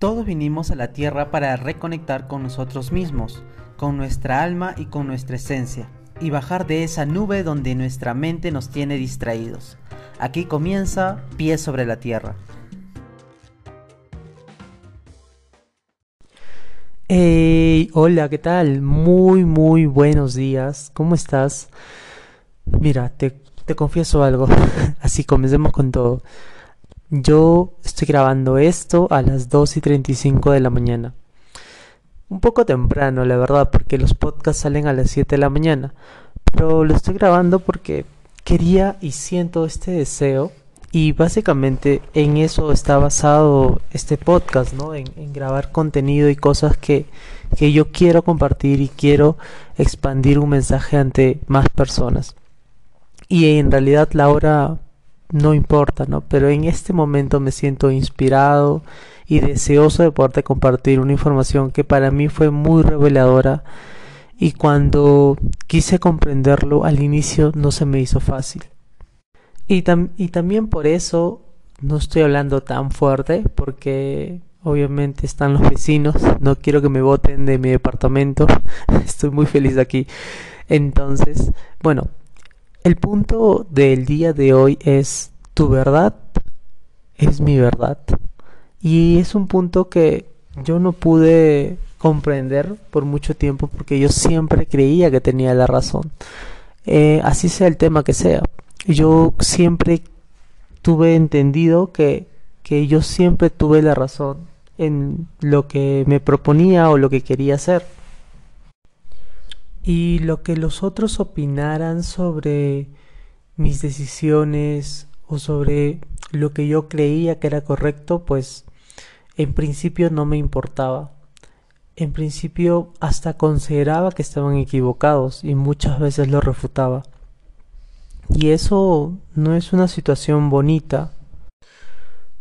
Todos vinimos a la Tierra para reconectar con nosotros mismos, con nuestra alma y con nuestra esencia, y bajar de esa nube donde nuestra mente nos tiene distraídos. Aquí comienza Pie sobre la Tierra. Hey, hola, ¿qué tal? Muy, muy buenos días. ¿Cómo estás? Mira, te, te confieso algo. Así comencemos con todo. Yo estoy grabando esto a las 2 y 35 de la mañana. Un poco temprano, la verdad, porque los podcasts salen a las 7 de la mañana. Pero lo estoy grabando porque quería y siento este deseo y básicamente en eso está basado este podcast, ¿no? En, grabar contenido y cosas que, que yo quiero compartir y quiero expandir un mensaje ante más personas. Y en realidad la hora no importa, ¿no? Pero en este momento me siento inspirado y deseoso de poderte compartir una información que para mí fue muy reveladora y cuando quise comprenderlo al inicio no se me hizo fácil. Y, y también por eso no estoy hablando tan fuerte, porque obviamente están los vecinos, no quiero que me voten de mi departamento, estoy muy feliz aquí. Entonces, bueno, el punto del día de hoy es tu verdad es mi verdad. Y es un punto que yo no pude comprender por mucho tiempo porque yo siempre creía que tenía la razón. Eh, así sea el tema que sea yo siempre tuve entendido que, que yo siempre tuve la razón en lo que me proponía o lo que quería hacer. Y lo que los otros opinaran sobre mis decisiones o sobre lo que yo creía que era correcto, pues en principio no me importaba. En principio hasta consideraba que estaban equivocados y muchas veces lo refutaba. Y eso no es una situación bonita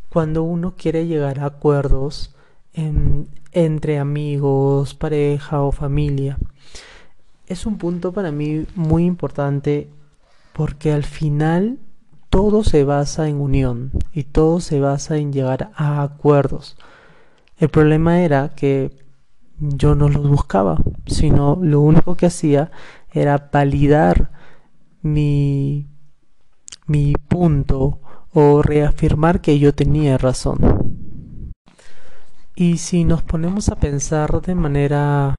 cuando uno quiere llegar a acuerdos entre amigos, pareja o familia. Es un punto para mí muy importante porque al final todo se basa en unión y todo se basa en llegar a acuerdos. El problema era que yo no los buscaba, sino lo único que hacía era validar mi, mi punto o reafirmar que yo tenía razón. Y si nos ponemos a pensar de manera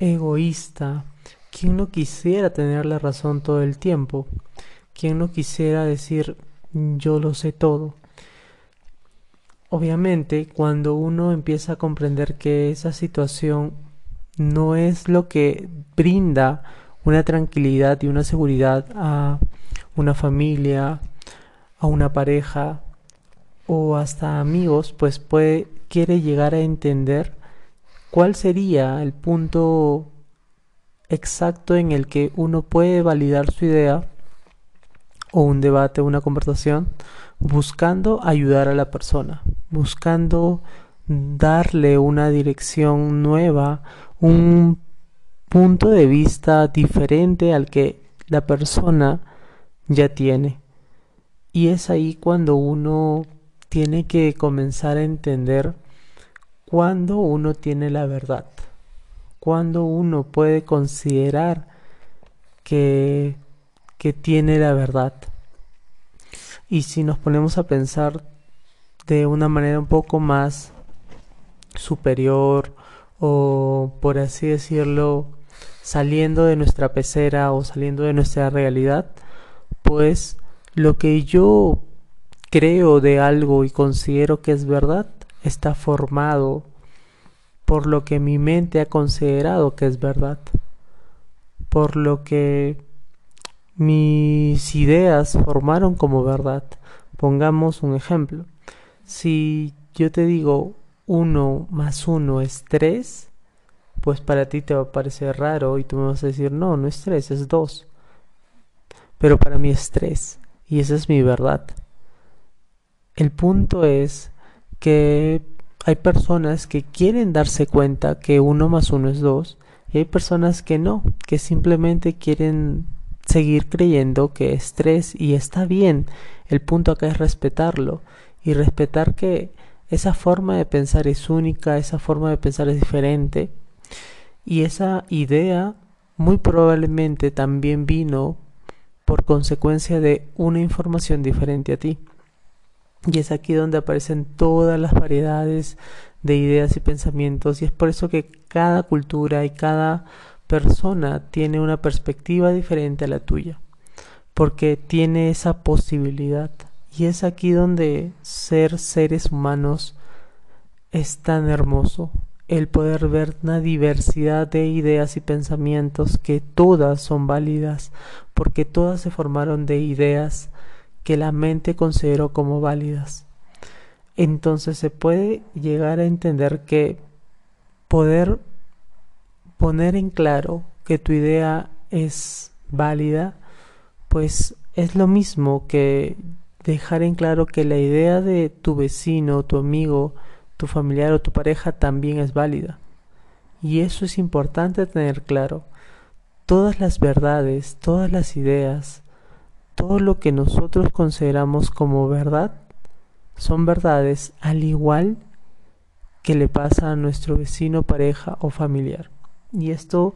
egoísta, ¿quién no quisiera tener la razón todo el tiempo? ¿Quién no quisiera decir yo lo sé todo? Obviamente, cuando uno empieza a comprender que esa situación no es lo que brinda una tranquilidad y una seguridad a una familia, a una pareja o hasta amigos, pues puede quiere llegar a entender cuál sería el punto exacto en el que uno puede validar su idea o un debate una conversación buscando ayudar a la persona, buscando darle una dirección nueva, un punto de vista diferente al que la persona ya tiene. Y es ahí cuando uno tiene que comenzar a entender cuando uno tiene la verdad, cuando uno puede considerar que, que tiene la verdad. Y si nos ponemos a pensar de una manera un poco más superior o por así decirlo saliendo de nuestra pecera o saliendo de nuestra realidad, pues lo que yo creo de algo y considero que es verdad está formado por lo que mi mente ha considerado que es verdad, por lo que mis ideas formaron como verdad. Pongamos un ejemplo. Si yo te digo uno más uno es tres, pues para ti te va a parecer raro y tú me vas a decir, no, no es tres, es dos. Pero para mí es tres y esa es mi verdad. El punto es que hay personas que quieren darse cuenta que uno más uno es dos y hay personas que no, que simplemente quieren seguir creyendo que es tres y está bien. El punto acá es respetarlo y respetar que esa forma de pensar es única, esa forma de pensar es diferente y esa idea muy probablemente también vino por consecuencia de una información diferente a ti. Y es aquí donde aparecen todas las variedades de ideas y pensamientos y es por eso que cada cultura y cada persona tiene una perspectiva diferente a la tuya, porque tiene esa posibilidad. Y es aquí donde ser seres humanos es tan hermoso, el poder ver una diversidad de ideas y pensamientos que todas son válidas, porque todas se formaron de ideas que la mente consideró como válidas. Entonces se puede llegar a entender que poder poner en claro que tu idea es válida, pues es lo mismo que dejar en claro que la idea de tu vecino, tu amigo, tu familiar o tu pareja también es válida. Y eso es importante tener claro. Todas las verdades, todas las ideas, todo lo que nosotros consideramos como verdad, son verdades al igual que le pasa a nuestro vecino, pareja o familiar. Y esto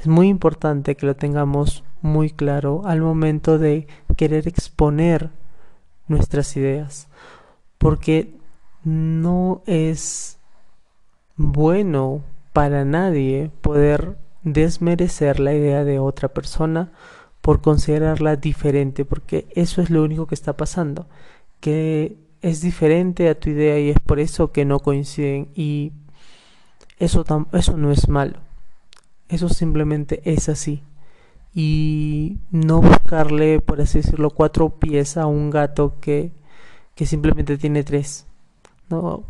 es muy importante que lo tengamos muy claro al momento de querer exponer nuestras ideas, porque no es bueno para nadie poder desmerecer la idea de otra persona por considerarla diferente, porque eso es lo único que está pasando, que es diferente a tu idea y es por eso que no coinciden y eso, eso no es malo. Eso simplemente es así. Y no buscarle, por así decirlo, cuatro pies a un gato que, que simplemente tiene tres. ¿No?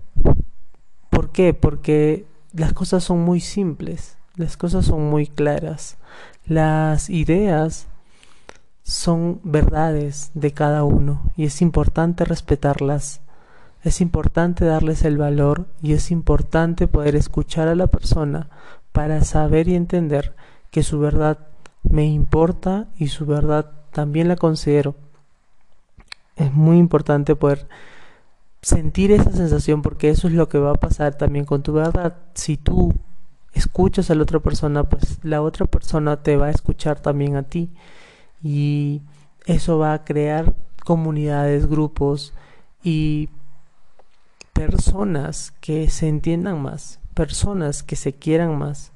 ¿Por qué? Porque las cosas son muy simples, las cosas son muy claras. Las ideas son verdades de cada uno y es importante respetarlas. Es importante darles el valor y es importante poder escuchar a la persona para saber y entender que su verdad me importa y su verdad también la considero. Es muy importante poder sentir esa sensación porque eso es lo que va a pasar también con tu verdad. Si tú escuchas a la otra persona, pues la otra persona te va a escuchar también a ti y eso va a crear comunidades, grupos y personas que se entiendan más personas que se quieran más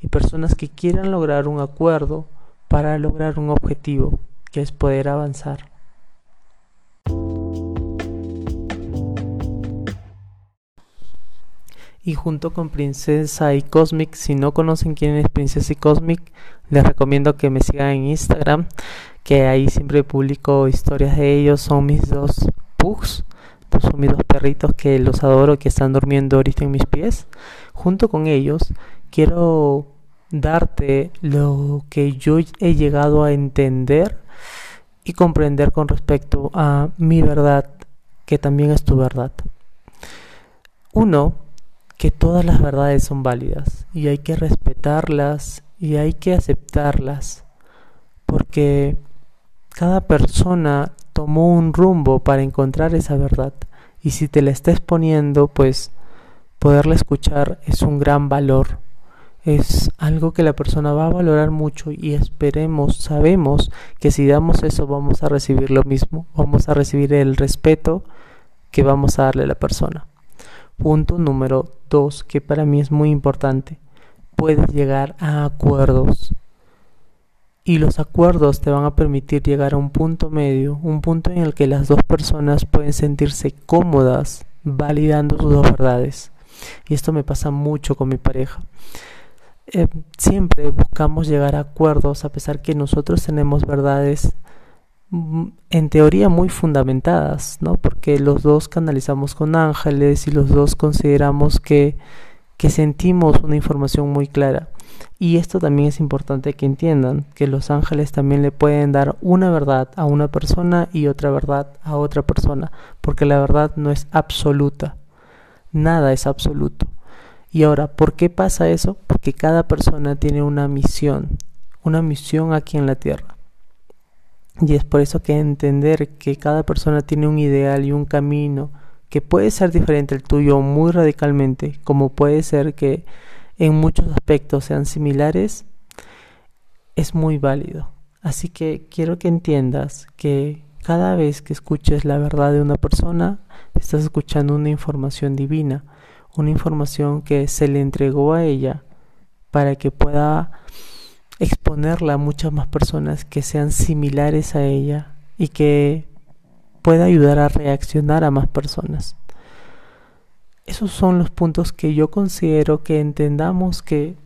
y personas que quieran lograr un acuerdo para lograr un objetivo, que es poder avanzar. Y junto con Princesa y Cosmic, si no conocen quién es Princesa y Cosmic, les recomiendo que me sigan en Instagram, que ahí siempre publico historias de ellos, son mis dos pugs son mis dos perritos que los adoro, que están durmiendo ahorita en mis pies. Junto con ellos, quiero darte lo que yo he llegado a entender y comprender con respecto a mi verdad, que también es tu verdad. Uno, que todas las verdades son válidas y hay que respetarlas y hay que aceptarlas, porque cada persona tomó un rumbo para encontrar esa verdad. Y si te la estás poniendo, pues poderla escuchar es un gran valor. Es algo que la persona va a valorar mucho y esperemos, sabemos que si damos eso vamos a recibir lo mismo, vamos a recibir el respeto que vamos a darle a la persona. Punto número dos, que para mí es muy importante. Puedes llegar a acuerdos y los acuerdos te van a permitir llegar a un punto medio, un punto en el que las dos personas pueden sentirse cómodas validando sus dos verdades. Y esto me pasa mucho con mi pareja. Eh, siempre buscamos llegar a acuerdos a pesar que nosotros tenemos verdades en teoría muy fundamentadas, ¿no? Porque los dos canalizamos con ángeles y los dos consideramos que, que sentimos una información muy clara. Y esto también es importante que entiendan, que los ángeles también le pueden dar una verdad a una persona y otra verdad a otra persona, porque la verdad no es absoluta, nada es absoluto. Y ahora, ¿por qué pasa eso? Porque cada persona tiene una misión, una misión aquí en la tierra. Y es por eso que entender que cada persona tiene un ideal y un camino que puede ser diferente al tuyo muy radicalmente, como puede ser que en muchos aspectos sean similares, es muy válido. Así que quiero que entiendas que cada vez que escuches la verdad de una persona, estás escuchando una información divina, una información que se le entregó a ella para que pueda exponerla a muchas más personas que sean similares a ella y que pueda ayudar a reaccionar a más personas. Esos son los puntos que yo considero que entendamos que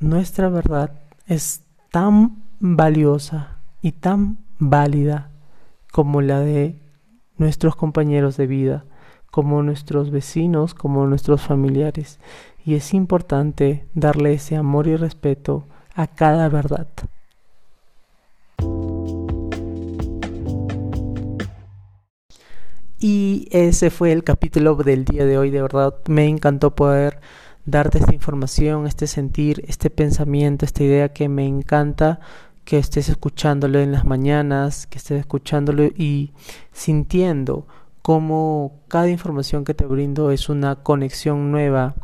nuestra verdad es tan valiosa y tan válida como la de nuestros compañeros de vida, como nuestros vecinos, como nuestros familiares. Y es importante darle ese amor y respeto a cada verdad. Y ese fue el capítulo del día de hoy. De verdad me encantó poder darte esta información, este sentir, este pensamiento, esta idea que me encanta que estés escuchándolo en las mañanas, que estés escuchándolo y sintiendo cómo cada información que te brindo es una conexión nueva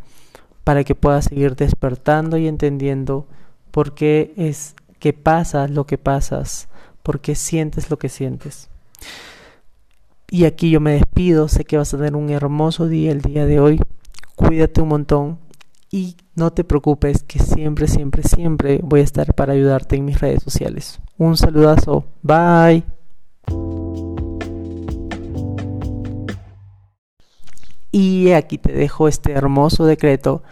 para que puedas seguir despertando y entendiendo por qué es que pasa lo que pasas, por qué sientes lo que sientes. Y aquí yo me despido, sé que vas a tener un hermoso día el día de hoy. Cuídate un montón y no te preocupes que siempre, siempre, siempre voy a estar para ayudarte en mis redes sociales. Un saludazo. Bye. Y aquí te dejo este hermoso decreto.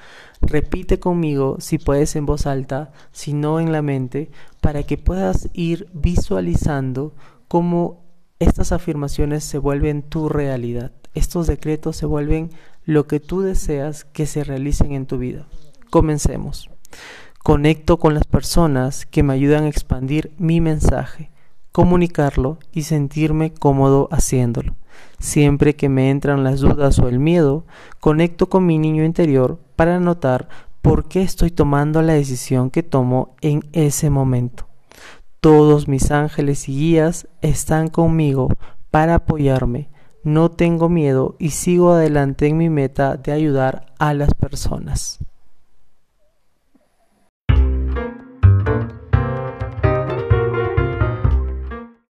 Repite conmigo si puedes en voz alta, si no en la mente, para que puedas ir visualizando cómo estas afirmaciones se vuelven tu realidad. Estos decretos se vuelven lo que tú deseas que se realicen en tu vida. Comencemos. Conecto con las personas que me ayudan a expandir mi mensaje, comunicarlo y sentirme cómodo haciéndolo. Siempre que me entran las dudas o el miedo, conecto con mi niño interior para notar por qué estoy tomando la decisión que tomo en ese momento. Todos mis ángeles y guías están conmigo para apoyarme. No tengo miedo y sigo adelante en mi meta de ayudar a las personas.